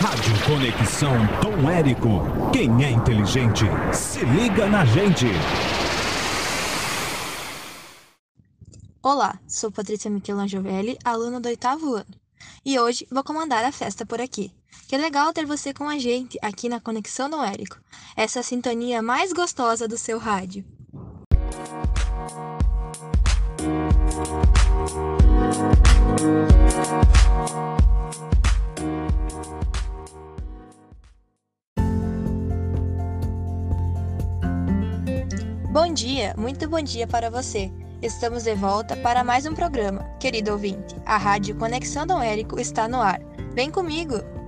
Rádio Conexão Tom Érico. Quem é inteligente, se liga na gente. Olá, sou Patrícia Michelangiovelli, aluna do oitavo ano. E hoje vou comandar a festa por aqui. Que legal ter você com a gente aqui na Conexão Tom Érico. Essa sintonia mais gostosa do seu rádio. Bom dia, muito bom dia para você. Estamos de volta para mais um programa. Querido ouvinte, a Rádio Conexão Dom Érico está no ar. Vem comigo!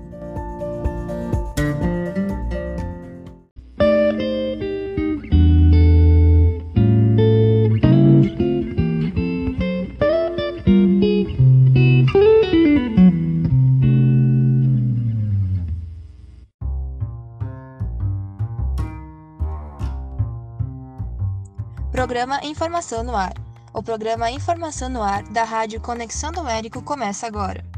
Programa Informação no Ar. O programa Informação no Ar da Rádio Conexão do Érico começa agora.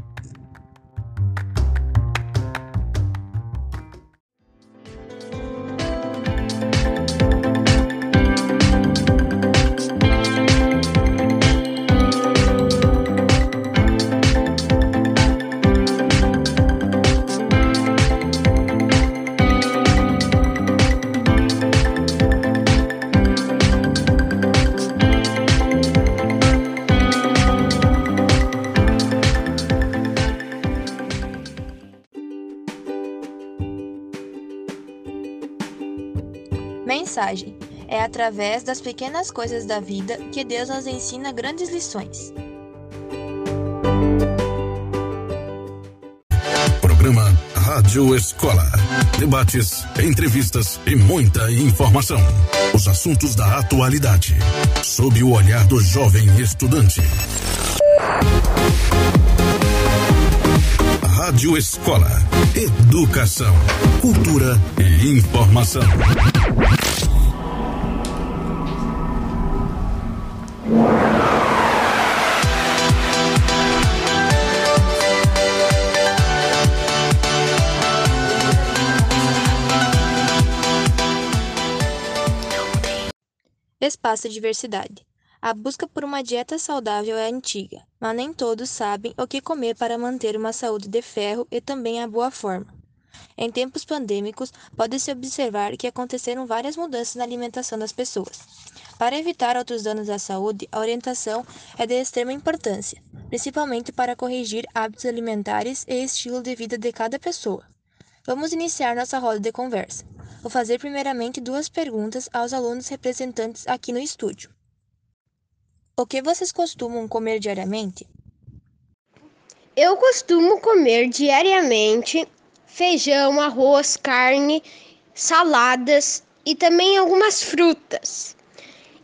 Através das pequenas coisas da vida que Deus nos ensina grandes lições. Programa Rádio Escola. Debates, entrevistas e muita informação. Os assuntos da atualidade. Sob o olhar do jovem estudante. Rádio Escola. Educação, cultura e informação. Espaço Diversidade. A busca por uma dieta saudável é antiga, mas nem todos sabem o que comer para manter uma saúde de ferro e também a boa forma. Em tempos pandêmicos, pode-se observar que aconteceram várias mudanças na alimentação das pessoas. Para evitar outros danos à saúde, a orientação é de extrema importância, principalmente para corrigir hábitos alimentares e estilo de vida de cada pessoa. Vamos iniciar nossa roda de conversa. Vou fazer primeiramente duas perguntas aos alunos representantes aqui no estúdio. O que vocês costumam comer diariamente? Eu costumo comer diariamente feijão, arroz, carne, saladas e também algumas frutas.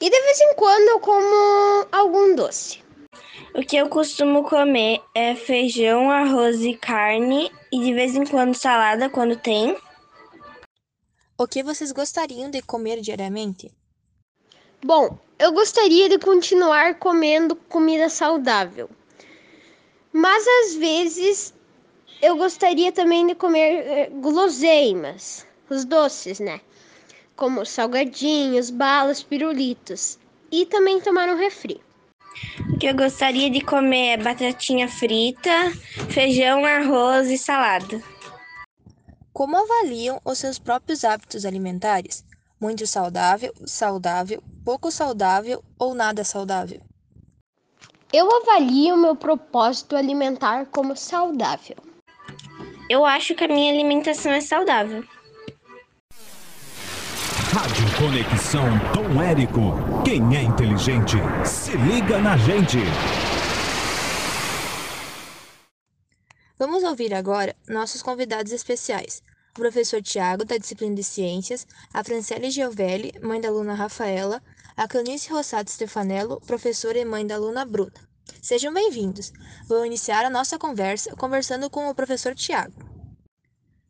E de vez em quando eu como algum doce. O que eu costumo comer é feijão, arroz e carne e de vez em quando salada quando tem. O que vocês gostariam de comer diariamente? Bom, eu gostaria de continuar comendo comida saudável. Mas às vezes eu gostaria também de comer guloseimas, os doces, né? Como salgadinhos, balas, pirulitos. E também tomar um refri. O que eu gostaria de comer é batatinha frita, feijão, arroz e salada. Como avaliam os seus próprios hábitos alimentares? Muito saudável, saudável, pouco saudável ou nada saudável? Eu avalio meu propósito alimentar como saudável. Eu acho que a minha alimentação é saudável. Rádio Conexão Tom Érico. Quem é inteligente, se liga na gente. Vamos ouvir agora nossos convidados especiais. O professor Tiago, da disciplina de Ciências, a Franciele Giovelli, mãe da aluna Rafaela, a Canice Rossato Stefanello, professora e mãe da aluna Bruna. Sejam bem-vindos. Vou iniciar a nossa conversa conversando com o professor Tiago.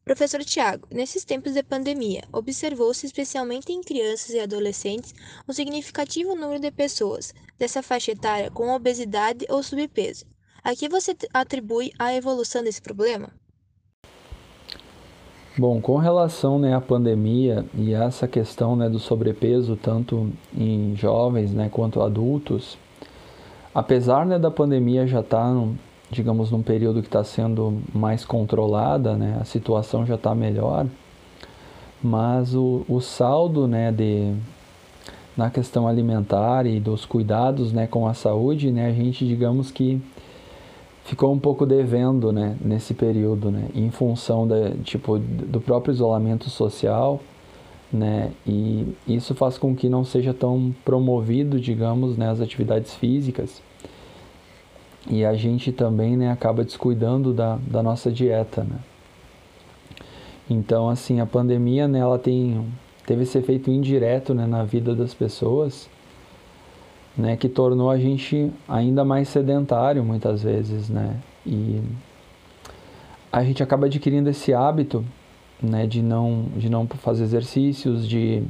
Professor Tiago, nesses tempos de pandemia, observou-se especialmente em crianças e adolescentes um significativo número de pessoas dessa faixa etária com obesidade ou subpeso. A que você atribui a evolução desse problema? Bom, com relação né, à pandemia e essa questão né, do sobrepeso, tanto em jovens né, quanto adultos, apesar né, da pandemia já estar, tá, digamos, num período que está sendo mais controlada, né, a situação já está melhor, mas o, o saldo né, de, na questão alimentar e dos cuidados né, com a saúde, né, a gente, digamos que ficou um pouco devendo, né, nesse período, né, em função da, tipo, do próprio isolamento social, né, e isso faz com que não seja tão promovido, digamos, né, as atividades físicas, e a gente também, né, acaba descuidando da, da nossa dieta, né. Então, assim, a pandemia, né, ela tem, teve esse efeito indireto, né, na vida das pessoas, né, que tornou a gente ainda mais sedentário muitas vezes, né? E a gente acaba adquirindo esse hábito, né, de não de não fazer exercícios, de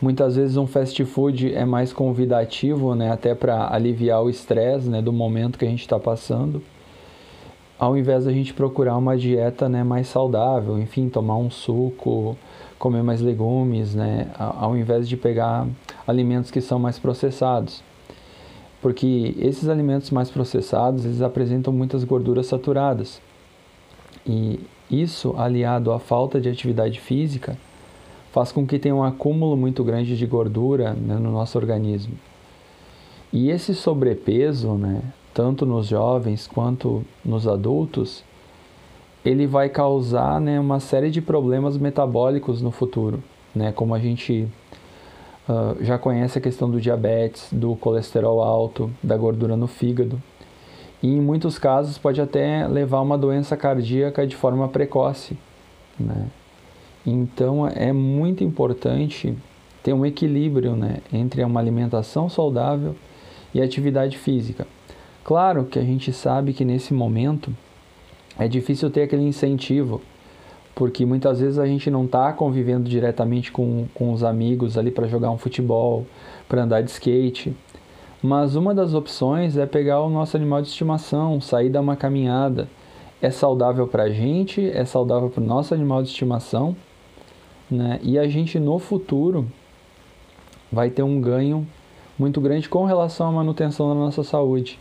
muitas vezes um fast food é mais convidativo, né, até para aliviar o estresse, né, do momento que a gente está passando, ao invés da gente procurar uma dieta, né, mais saudável, enfim, tomar um suco, comer mais legumes, né, ao invés de pegar alimentos que são mais processados. Porque esses alimentos mais processados, eles apresentam muitas gorduras saturadas. E isso, aliado à falta de atividade física, faz com que tenha um acúmulo muito grande de gordura né, no nosso organismo. E esse sobrepeso, né, tanto nos jovens quanto nos adultos, ele vai causar né, uma série de problemas metabólicos no futuro, né, como a gente uh, já conhece a questão do diabetes, do colesterol alto, da gordura no fígado. E em muitos casos pode até levar a uma doença cardíaca de forma precoce. Né? Então é muito importante ter um equilíbrio né, entre uma alimentação saudável e atividade física. Claro que a gente sabe que nesse momento é difícil ter aquele incentivo, porque muitas vezes a gente não está convivendo diretamente com, com os amigos ali para jogar um futebol, para andar de skate. Mas uma das opções é pegar o nosso animal de estimação, sair dar uma caminhada. É saudável para a gente, é saudável para o nosso animal de estimação, né? e a gente no futuro vai ter um ganho muito grande com relação à manutenção da nossa saúde.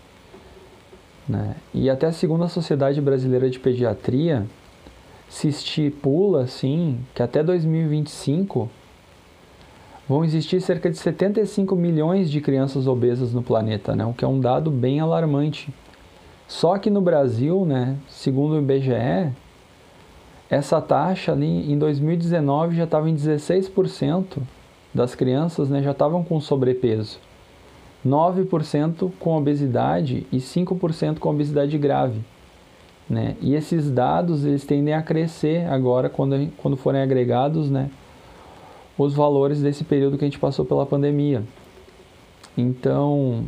Né? E até segundo a Sociedade Brasileira de Pediatria, se estipula assim que até 2025 vão existir cerca de 75 milhões de crianças obesas no planeta, né? o que é um dado bem alarmante. Só que no Brasil, né, segundo o IBGE, essa taxa ali em 2019 já estava em 16% das crianças né, já estavam com sobrepeso. 9% com obesidade e 5% com obesidade grave. Né? E esses dados eles tendem a crescer agora quando, quando forem agregados né, os valores desse período que a gente passou pela pandemia. Então,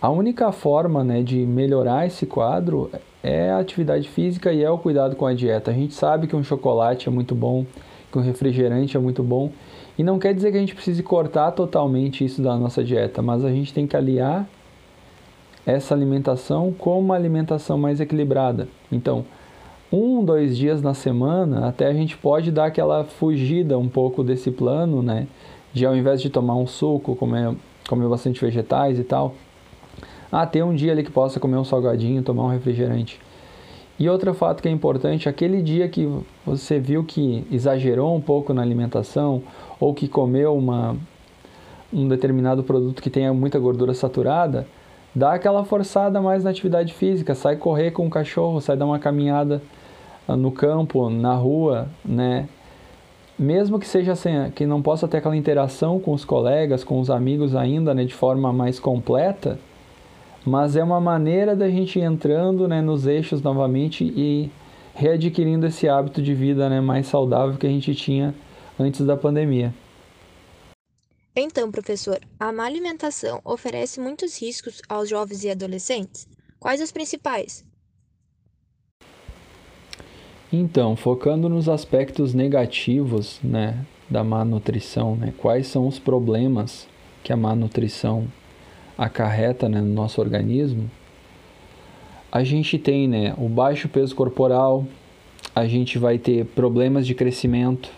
a única forma né, de melhorar esse quadro é a atividade física e é o cuidado com a dieta. A gente sabe que um chocolate é muito bom, que um refrigerante é muito bom, e não quer dizer que a gente precise cortar totalmente isso da nossa dieta, mas a gente tem que aliar essa alimentação com uma alimentação mais equilibrada. Então, um, dois dias na semana, até a gente pode dar aquela fugida um pouco desse plano, né? De ao invés de tomar um suco, comer, comer bastante vegetais e tal. Ah, ter um dia ali que possa comer um salgadinho, tomar um refrigerante. E outro fato que é importante, aquele dia que você viu que exagerou um pouco na alimentação ou que comeu uma, um determinado produto que tenha muita gordura saturada, dá aquela forçada mais na atividade física, sai correr com o cachorro, sai dar uma caminhada no campo, na rua, né? Mesmo que seja assim, que não possa ter aquela interação com os colegas, com os amigos ainda, né, de forma mais completa, mas é uma maneira da gente ir entrando né, nos eixos novamente e readquirindo esse hábito de vida né, mais saudável que a gente tinha antes da pandemia. Então, professor, a má alimentação oferece muitos riscos aos jovens e adolescentes? Quais os principais? Então, focando nos aspectos negativos né, da má nutrição, né, quais são os problemas que a má nutrição acarreta né, no nosso organismo, a gente tem né, o baixo peso corporal, a gente vai ter problemas de crescimento,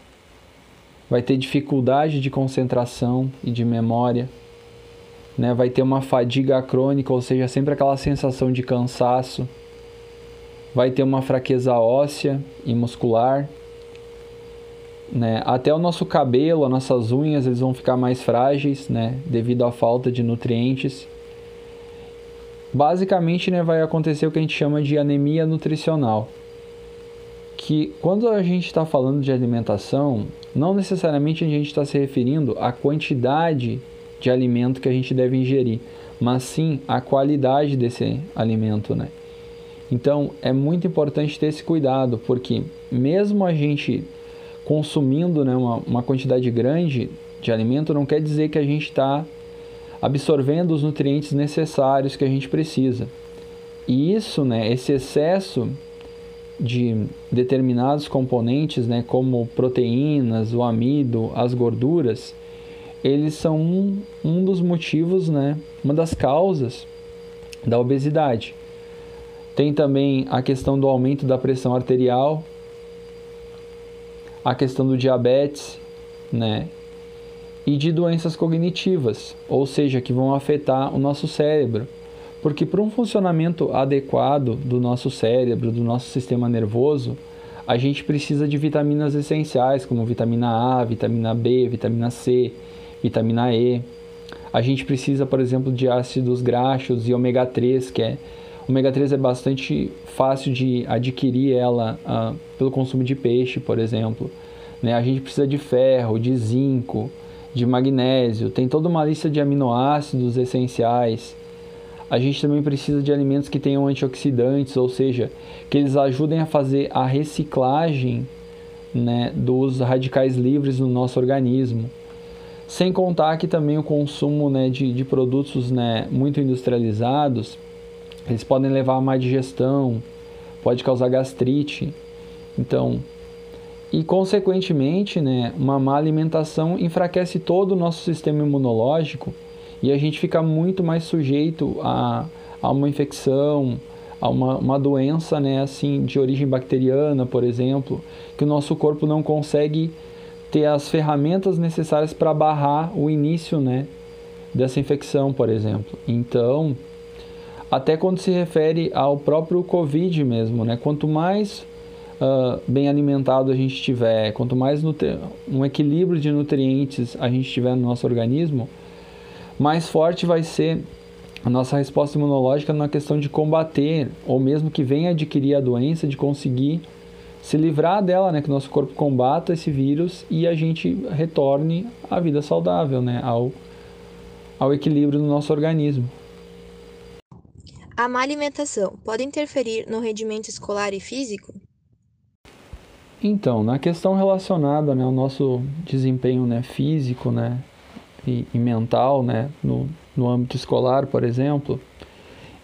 vai ter dificuldade de concentração e de memória, né? vai ter uma fadiga crônica, ou seja, sempre aquela sensação de cansaço, vai ter uma fraqueza óssea e muscular. Né? Até o nosso cabelo, as nossas unhas, eles vão ficar mais frágeis, né? Devido à falta de nutrientes. Basicamente, né, vai acontecer o que a gente chama de anemia nutricional. Que quando a gente está falando de alimentação, não necessariamente a gente está se referindo à quantidade de alimento que a gente deve ingerir, mas sim à qualidade desse alimento, né? Então é muito importante ter esse cuidado, porque mesmo a gente consumindo né, uma, uma quantidade grande de alimento, não quer dizer que a gente está absorvendo os nutrientes necessários que a gente precisa. E isso, né, esse excesso de determinados componentes, né, como proteínas, o amido, as gorduras, eles são um, um dos motivos, né, uma das causas da obesidade. Tem também a questão do aumento da pressão arterial, a questão do diabetes, né? E de doenças cognitivas, ou seja, que vão afetar o nosso cérebro. Porque para um funcionamento adequado do nosso cérebro, do nosso sistema nervoso, a gente precisa de vitaminas essenciais, como vitamina A, vitamina B, vitamina C, vitamina E. A gente precisa, por exemplo, de ácidos graxos e ômega 3, que é ômega 3 é bastante fácil de adquirir ela ah, pelo consumo de peixe, por exemplo. Né? A gente precisa de ferro, de zinco, de magnésio, tem toda uma lista de aminoácidos essenciais. A gente também precisa de alimentos que tenham antioxidantes, ou seja, que eles ajudem a fazer a reciclagem né, dos radicais livres no nosso organismo. Sem contar que também o consumo né, de, de produtos né, muito industrializados, eles podem levar a má digestão, pode causar gastrite. Então, e, consequentemente, né, uma má alimentação enfraquece todo o nosso sistema imunológico e a gente fica muito mais sujeito a, a uma infecção, a uma, uma doença né, assim, de origem bacteriana, por exemplo, que o nosso corpo não consegue ter as ferramentas necessárias para barrar o início né, dessa infecção, por exemplo. Então, até quando se refere ao próprio Covid mesmo, né, quanto mais uh, bem alimentado a gente tiver, quanto mais um equilíbrio de nutrientes a gente tiver no nosso organismo, mais forte vai ser a nossa resposta imunológica na questão de combater, ou mesmo que venha adquirir a doença, de conseguir se livrar dela, né? Que o nosso corpo combata esse vírus e a gente retorne à vida saudável, né? Ao, ao equilíbrio do nosso organismo. A má alimentação pode interferir no rendimento escolar e físico? Então, na questão relacionada né, ao nosso desempenho né, físico né, e, e, mental né, no, no âmbito escolar, por exemplo,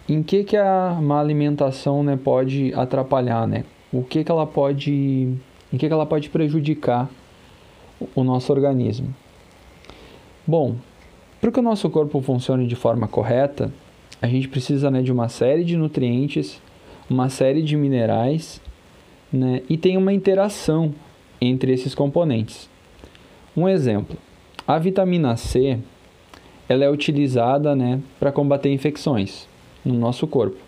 em que, que a má alimentação né, pode atrapalhar? Né? O que, que ela pode, em que, que ela pode prejudicar o nosso organismo? Bom, para que o nosso corpo funcione de forma correta, a gente precisa né, de uma série de nutrientes, uma série de minerais né, e tem uma interação entre esses componentes. Um exemplo, a vitamina C ela é utilizada né, para combater infecções no nosso corpo.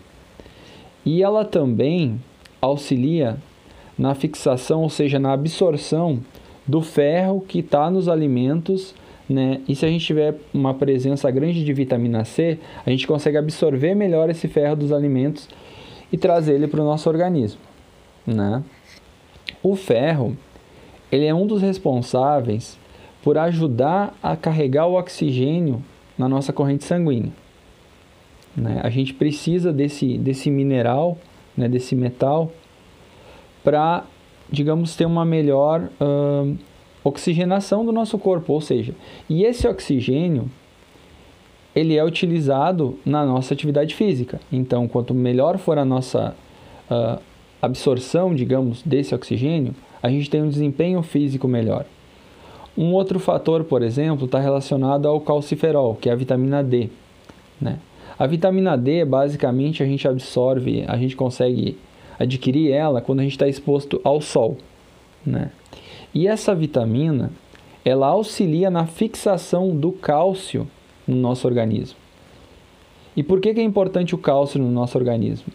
E ela também auxilia na fixação, ou seja, na absorção do ferro que está nos alimentos. Né? E se a gente tiver uma presença grande de vitamina C, a gente consegue absorver melhor esse ferro dos alimentos e trazer ele para o nosso organismo né? O ferro, ele é um dos responsáveis por ajudar a carregar o oxigênio na nossa corrente sanguínea. Né? A gente precisa desse, desse mineral, né, desse metal, para, digamos, ter uma melhor uh, oxigenação do nosso corpo. Ou seja, e esse oxigênio ele é utilizado na nossa atividade física. Então, quanto melhor for a nossa uh, absorção, digamos, desse oxigênio, a gente tem um desempenho físico melhor. Um outro fator, por exemplo, está relacionado ao calciferol, que é a vitamina D. Né? A vitamina D, basicamente, a gente absorve, a gente consegue, adquirir ela quando a gente está exposto ao sol, né? E essa vitamina, ela auxilia na fixação do cálcio no nosso organismo. E por que, que é importante o cálcio no nosso organismo?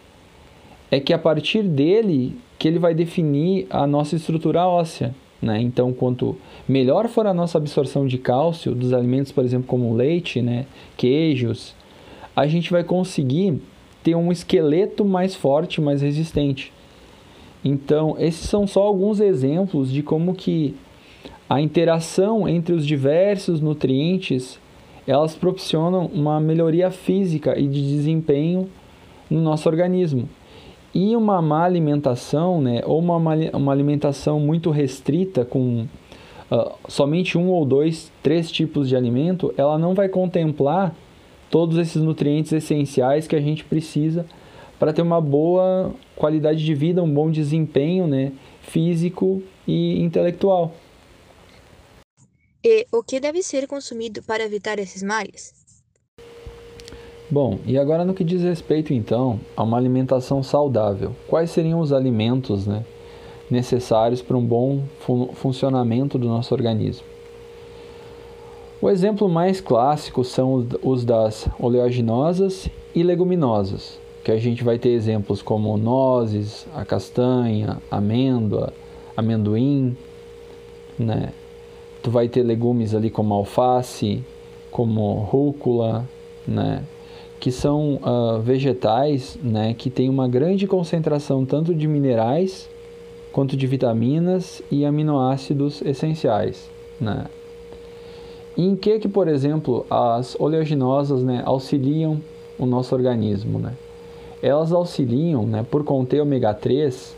É que a partir dele que ele vai definir a nossa estrutura óssea. Né? Então, quanto melhor for a nossa absorção de cálcio dos alimentos, por exemplo, como leite, né? queijos, a gente vai conseguir ter um esqueleto mais forte, mais resistente. Então, esses são só alguns exemplos de como que a interação entre os diversos nutrientes elas proporcionam uma melhoria física e de desempenho no nosso organismo. E uma má alimentação, né, ou uma, uma alimentação muito restrita, com uh, somente um ou dois, três tipos de alimento, ela não vai contemplar todos esses nutrientes essenciais que a gente precisa para ter uma boa qualidade de vida, um bom desempenho né, físico e intelectual. E o que deve ser consumido para evitar esses males? Bom, e agora no que diz respeito então a uma alimentação saudável, quais seriam os alimentos né, necessários para um bom fun funcionamento do nosso organismo? O exemplo mais clássico são os das oleaginosas e leguminosas, que a gente vai ter exemplos como nozes, a castanha, amêndoa, amendoim, né? Tu vai ter legumes ali como alface, como rúcula, né? Que são uh, vegetais, né? Que tem uma grande concentração tanto de minerais quanto de vitaminas e aminoácidos essenciais, né? em que que, por exemplo, as oleaginosas né, auxiliam o nosso organismo? Né? Elas auxiliam, né, por conter ômega 3,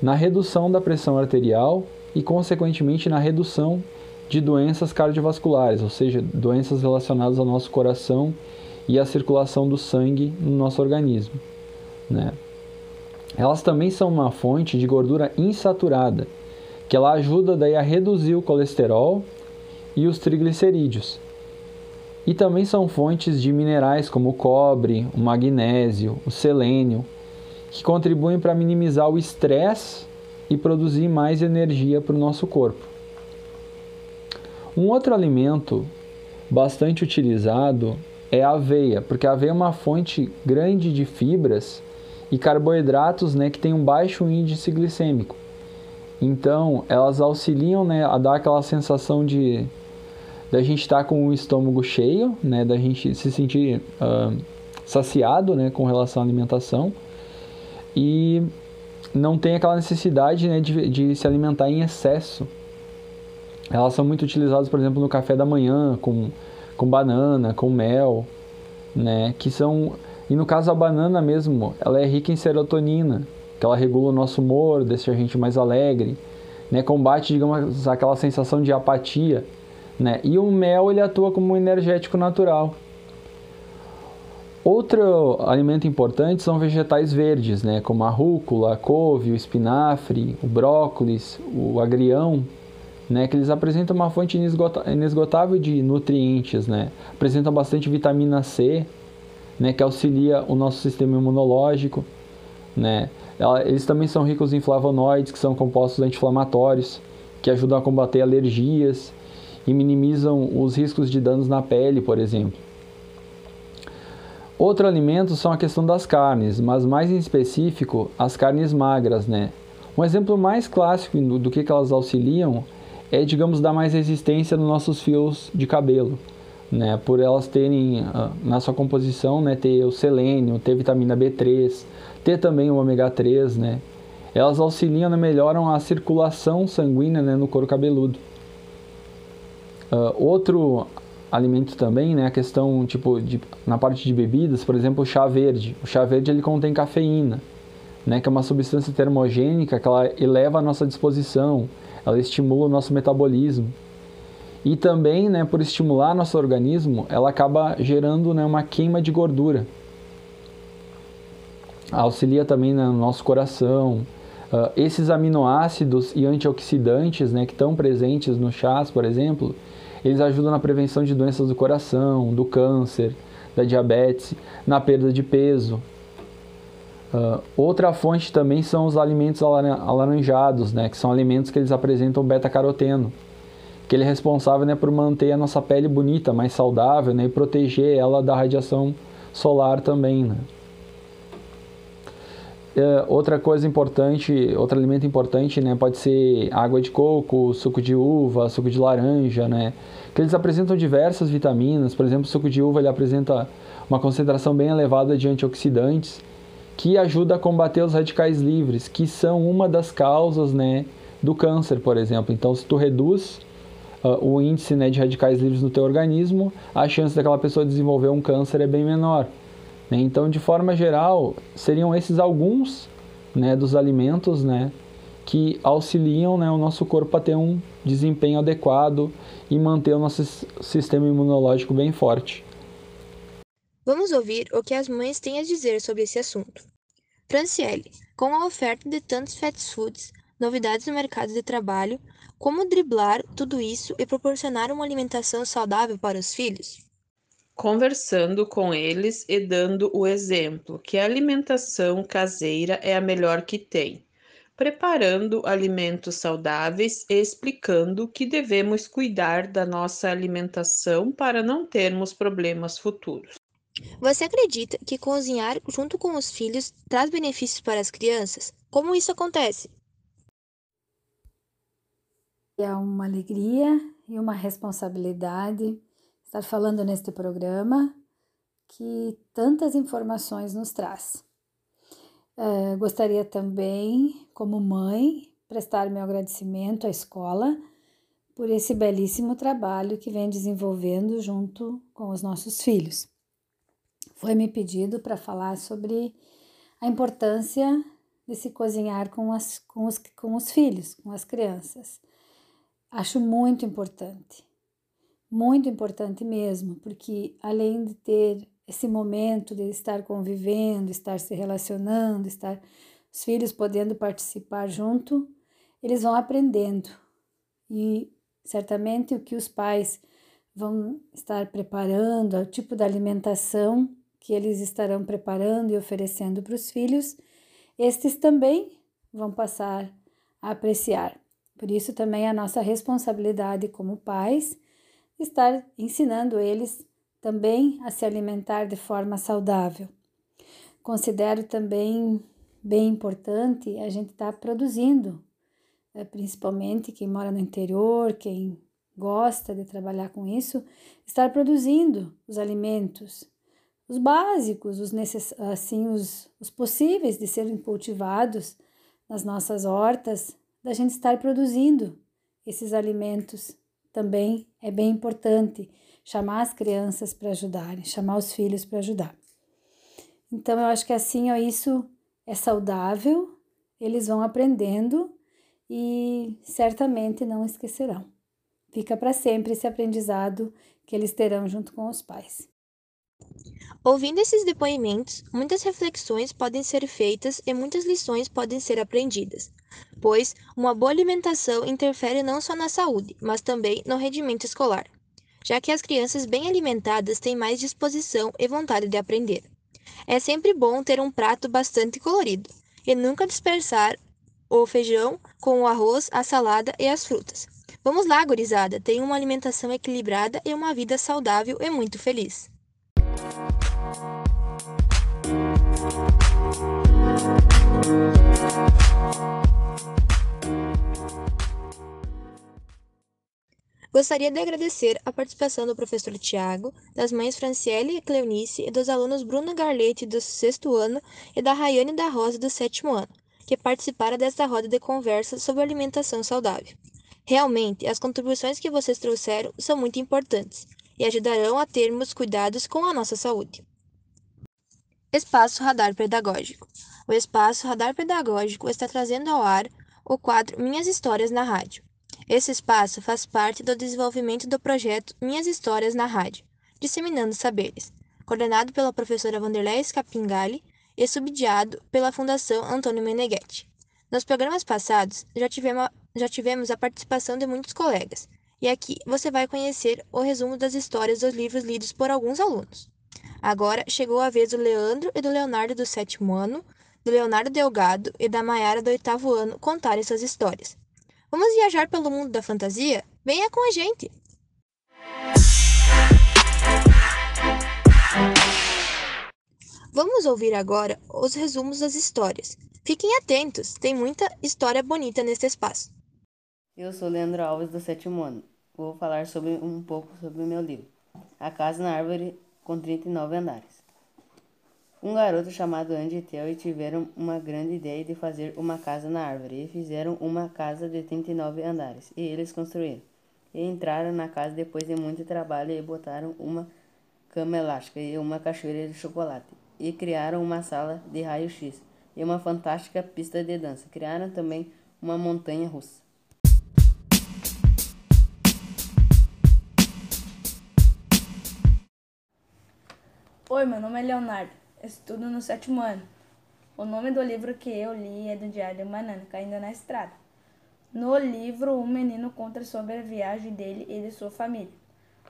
na redução da pressão arterial e, consequentemente, na redução de doenças cardiovasculares, ou seja, doenças relacionadas ao nosso coração e à circulação do sangue no nosso organismo. Né? Elas também são uma fonte de gordura insaturada, que ela ajuda daí a reduzir o colesterol e os triglicerídeos. E também são fontes de minerais como o cobre, o magnésio, o selênio, que contribuem para minimizar o estresse e produzir mais energia para o nosso corpo. Um outro alimento bastante utilizado é a aveia, porque a aveia é uma fonte grande de fibras e carboidratos né, que tem um baixo índice glicêmico. Então, elas auxiliam né, a dar aquela sensação de da gente estar tá com o estômago cheio, né, da gente se sentir uh, saciado, né, com relação à alimentação. E não tem aquela necessidade, né, de, de se alimentar em excesso. Elas são muito utilizadas, por exemplo, no café da manhã, com, com banana, com mel, né, que são e no caso a banana mesmo, ela é rica em serotonina, que ela regula o nosso humor, deixa a gente mais alegre, né, combate, digamos, aquela sensação de apatia né? E o mel ele atua como um energético natural. Outro alimento importante são vegetais verdes, né? como a rúcula, a couve, o espinafre, o brócolis, o agrião, né? que eles apresentam uma fonte inesgotável de nutrientes, né? apresentam bastante vitamina C, né? que auxilia o nosso sistema imunológico. Né? Eles também são ricos em flavonoides, que são compostos anti-inflamatórios, que ajudam a combater alergias e minimizam os riscos de danos na pele, por exemplo. Outro alimento são a questão das carnes, mas mais em específico as carnes magras, né? Um exemplo mais clássico do que elas auxiliam é, digamos, dar mais resistência nos nossos fios de cabelo, né? Por elas terem ah, na sua composição, né, ter o selênio, ter vitamina B3, ter também o ômega 3, né? Elas auxiliam, né, melhoram a circulação sanguínea, né, no couro cabeludo. Uh, outro alimento também, né, a questão tipo de, na parte de bebidas, por exemplo, o chá verde. O chá verde ele contém cafeína, né, que é uma substância termogênica que ela eleva a nossa disposição, ela estimula o nosso metabolismo. E também, né, por estimular nosso organismo, ela acaba gerando né, uma queima de gordura. Auxilia também né, no nosso coração. Uh, esses aminoácidos e antioxidantes né, que estão presentes no chás, por exemplo, eles ajudam na prevenção de doenças do coração, do câncer, da diabetes, na perda de peso. Uh, outra fonte também são os alimentos alaranjados, né, que são alimentos que eles apresentam beta-caroteno, que ele é responsável né, por manter a nossa pele bonita, mais saudável né, e proteger ela da radiação solar também. Né. Uh, outra coisa importante, outro alimento importante, né, pode ser água de coco, suco de uva, suco de laranja, né, que eles apresentam diversas vitaminas. Por exemplo, o suco de uva ele apresenta uma concentração bem elevada de antioxidantes que ajuda a combater os radicais livres, que são uma das causas, né, do câncer, por exemplo. Então, se tu reduz uh, o índice né, de radicais livres no teu organismo, a chance daquela pessoa desenvolver um câncer é bem menor. Né? Então, de forma geral, seriam esses alguns né, dos alimentos, né, que auxiliam né, o nosso corpo a ter um desempenho adequado e manter o nosso sistema imunológico bem forte. Vamos ouvir o que as mães têm a dizer sobre esse assunto. Franciele, com a oferta de tantos fast foods, novidades no mercado de trabalho, como driblar tudo isso e proporcionar uma alimentação saudável para os filhos? Conversando com eles e dando o exemplo que a alimentação caseira é a melhor que tem, preparando alimentos saudáveis e explicando que devemos cuidar da nossa alimentação para não termos problemas futuros. Você acredita que cozinhar junto com os filhos traz benefícios para as crianças? Como isso acontece? É uma alegria e uma responsabilidade estar falando neste programa que tantas informações nos traz. Uh, gostaria também, como mãe, prestar meu agradecimento à escola por esse belíssimo trabalho que vem desenvolvendo junto com os nossos filhos foi me pedido para falar sobre a importância de se cozinhar com, as, com, os, com os filhos, com as crianças. Acho muito importante, muito importante mesmo, porque além de ter esse momento de estar convivendo, estar se relacionando, estar os filhos podendo participar junto, eles vão aprendendo e certamente o que os pais vão estar preparando, o tipo de alimentação que eles estarão preparando e oferecendo para os filhos, estes também vão passar a apreciar. Por isso, também a nossa responsabilidade como pais estar ensinando eles também a se alimentar de forma saudável. Considero também bem importante a gente estar tá produzindo, né, principalmente quem mora no interior, quem gosta de trabalhar com isso, estar produzindo os alimentos, os básicos, os necess... assim os, os possíveis de serem cultivados nas nossas hortas, da gente estar produzindo esses alimentos também é bem importante chamar as crianças para ajudarem, chamar os filhos para ajudar. Então eu acho que assim ó, isso é saudável, eles vão aprendendo e certamente não esquecerão. Fica para sempre esse aprendizado que eles terão junto com os pais. Ouvindo esses depoimentos, muitas reflexões podem ser feitas e muitas lições podem ser aprendidas, pois uma boa alimentação interfere não só na saúde, mas também no rendimento escolar, já que as crianças bem alimentadas têm mais disposição e vontade de aprender. É sempre bom ter um prato bastante colorido e nunca dispersar o feijão com o arroz, a salada e as frutas. Vamos lá, gurizada, tenham uma alimentação equilibrada e uma vida saudável e muito feliz. Gostaria de agradecer a participação do professor Tiago, das mães Franciele e Cleonice e dos alunos Bruna Garlete do sexto ano e da Rayane da Rosa do sétimo ano, que participaram desta roda de conversa sobre alimentação saudável. Realmente, as contribuições que vocês trouxeram são muito importantes e ajudarão a termos cuidados com a nossa saúde. Espaço Radar Pedagógico. O Espaço Radar Pedagógico está trazendo ao ar o quadro Minhas Histórias na Rádio. Esse espaço faz parte do desenvolvimento do projeto Minhas Histórias na Rádio, disseminando saberes, coordenado pela professora Vanderlei Scapingali e subsidiado pela Fundação Antônio Meneghetti. Nos programas passados, já tivemos, já tivemos a participação de muitos colegas, e aqui você vai conhecer o resumo das histórias dos livros lidos por alguns alunos. Agora chegou a vez do Leandro e do Leonardo do sétimo ano do Leonardo Delgado e da Maiara do oitavo ano contarem suas histórias. Vamos viajar pelo mundo da fantasia? Venha com a gente! Vamos ouvir agora os resumos das histórias. Fiquem atentos, tem muita história bonita neste espaço. Eu sou Leandro Alves, do sétimo ano. Vou falar sobre um pouco sobre o meu livro, A Casa na Árvore com 39 Andares. Um garoto chamado Andy e Theo tiveram uma grande ideia de fazer uma casa na árvore e fizeram uma casa de 39 andares, e eles construíram. E entraram na casa depois de muito trabalho e botaram uma cama elástica e uma cachoeira de chocolate e criaram uma sala de raio-x e uma fantástica pista de dança. Criaram também uma montanha russa. Oi, meu nome é Leonardo, estudo no sétimo ano. O nome do livro que eu li é do Diário de Banana, Caindo na Estrada. No livro, um menino conta sobre a viagem dele e de sua família.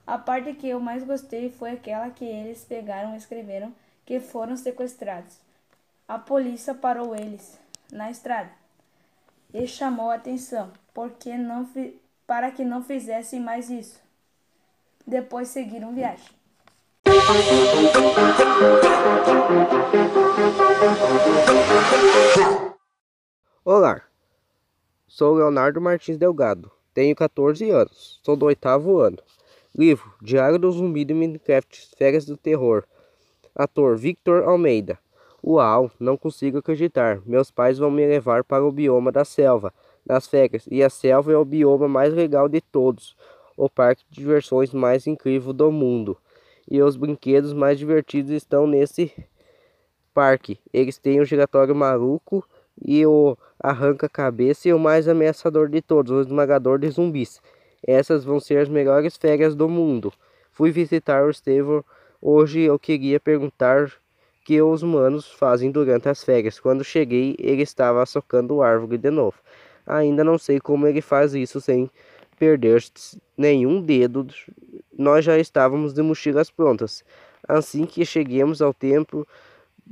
A parte que eu mais gostei foi aquela que eles pegaram e escreveram que foram sequestrados. A polícia parou eles na estrada e chamou a atenção porque não para que não fizessem mais isso. Depois seguiram viagem. Olá, sou Leonardo Martins Delgado, tenho 14 anos, sou do oitavo ano. Livro Diário do Zumbi do Minecraft Férias do Terror, Ator Victor Almeida. Uau, não consigo acreditar. Meus pais vão me levar para o bioma da selva nas férias, e a selva é o bioma mais legal de todos, o parque de diversões mais incrível do mundo. E os brinquedos mais divertidos estão nesse parque. Eles têm o giratório maluco e o arranca-cabeça e o mais ameaçador de todos, o esmagador de zumbis. Essas vão ser as melhores férias do mundo. Fui visitar o Estevão Hoje eu queria perguntar que os humanos fazem durante as férias. Quando cheguei, ele estava socando árvore de novo. Ainda não sei como ele faz isso sem perder nenhum dedo. Nós já estávamos de mochilas prontas. Assim que cheguemos ao templo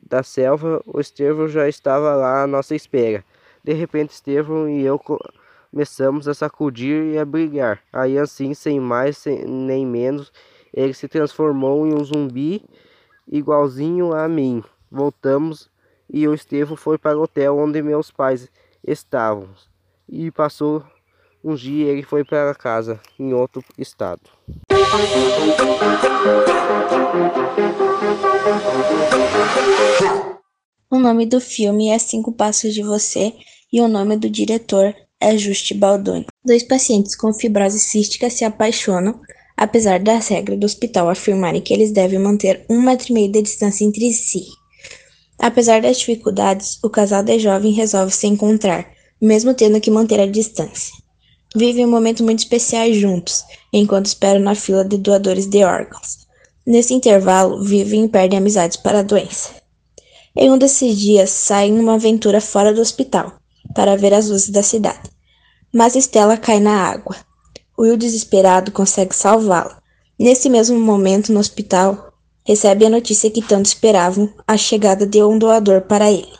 da selva, o Estevão já estava lá à nossa espera. De repente, Estevão e eu começamos a sacudir e a brigar. Aí, assim, sem mais sem, nem menos, ele se transformou em um zumbi igualzinho a mim. Voltamos e o Estevão foi para o hotel onde meus pais estavam. E passou um dia ele foi para casa em outro estado. O nome do filme é Cinco Passos de Você e o nome do diretor é Juste Baldoni. Dois pacientes com fibrose cística se apaixonam apesar das regras do hospital afirmarem que eles devem manter um metro e meio de distância entre si. Apesar das dificuldades, o casal de jovem resolve se encontrar, mesmo tendo que manter a distância. Vivem um momento muito especial juntos, enquanto esperam na fila de doadores de órgãos. Nesse intervalo, vivem e perdem amizades para a doença. Em um desses dias, saem uma aventura fora do hospital, para ver as luzes da cidade. Mas Estela cai na água. Will, desesperado, consegue salvá-la. Nesse mesmo momento, no hospital, recebe a notícia que tanto esperavam, a chegada de um doador para ele.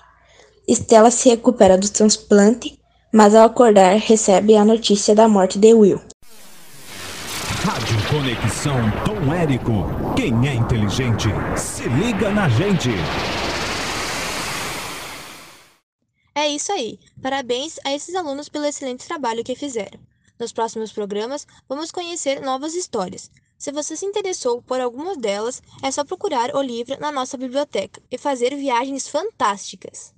Stella se recupera do transplante, mas ao acordar recebe a notícia da morte de Will. Rádio Conexão Tom Érico. Quem é inteligente, se liga na gente. É isso aí. Parabéns a esses alunos pelo excelente trabalho que fizeram. Nos próximos programas, vamos conhecer novas histórias. Se você se interessou por algumas delas, é só procurar o livro na nossa biblioteca e fazer viagens fantásticas.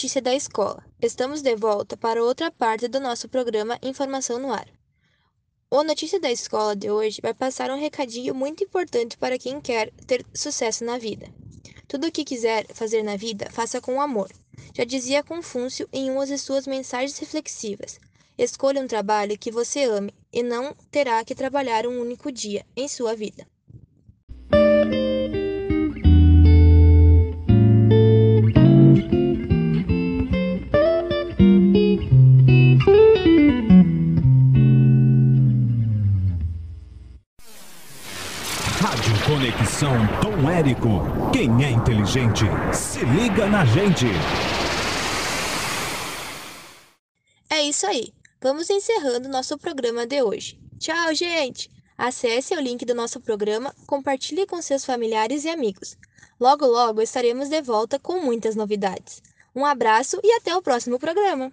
Notícia da escola. Estamos de volta para outra parte do nosso programa Informação no Ar. O Notícia da Escola de hoje vai passar um recadinho muito importante para quem quer ter sucesso na vida. Tudo o que quiser fazer na vida, faça com amor. Já dizia Confúcio em uma de suas mensagens reflexivas. Escolha um trabalho que você ame e não terá que trabalhar um único dia em sua vida. Conexão Tom Érico. Quem é inteligente, se liga na gente. É isso aí. Vamos encerrando nosso programa de hoje. Tchau, gente! Acesse o link do nosso programa, compartilhe com seus familiares e amigos. Logo, logo estaremos de volta com muitas novidades. Um abraço e até o próximo programa!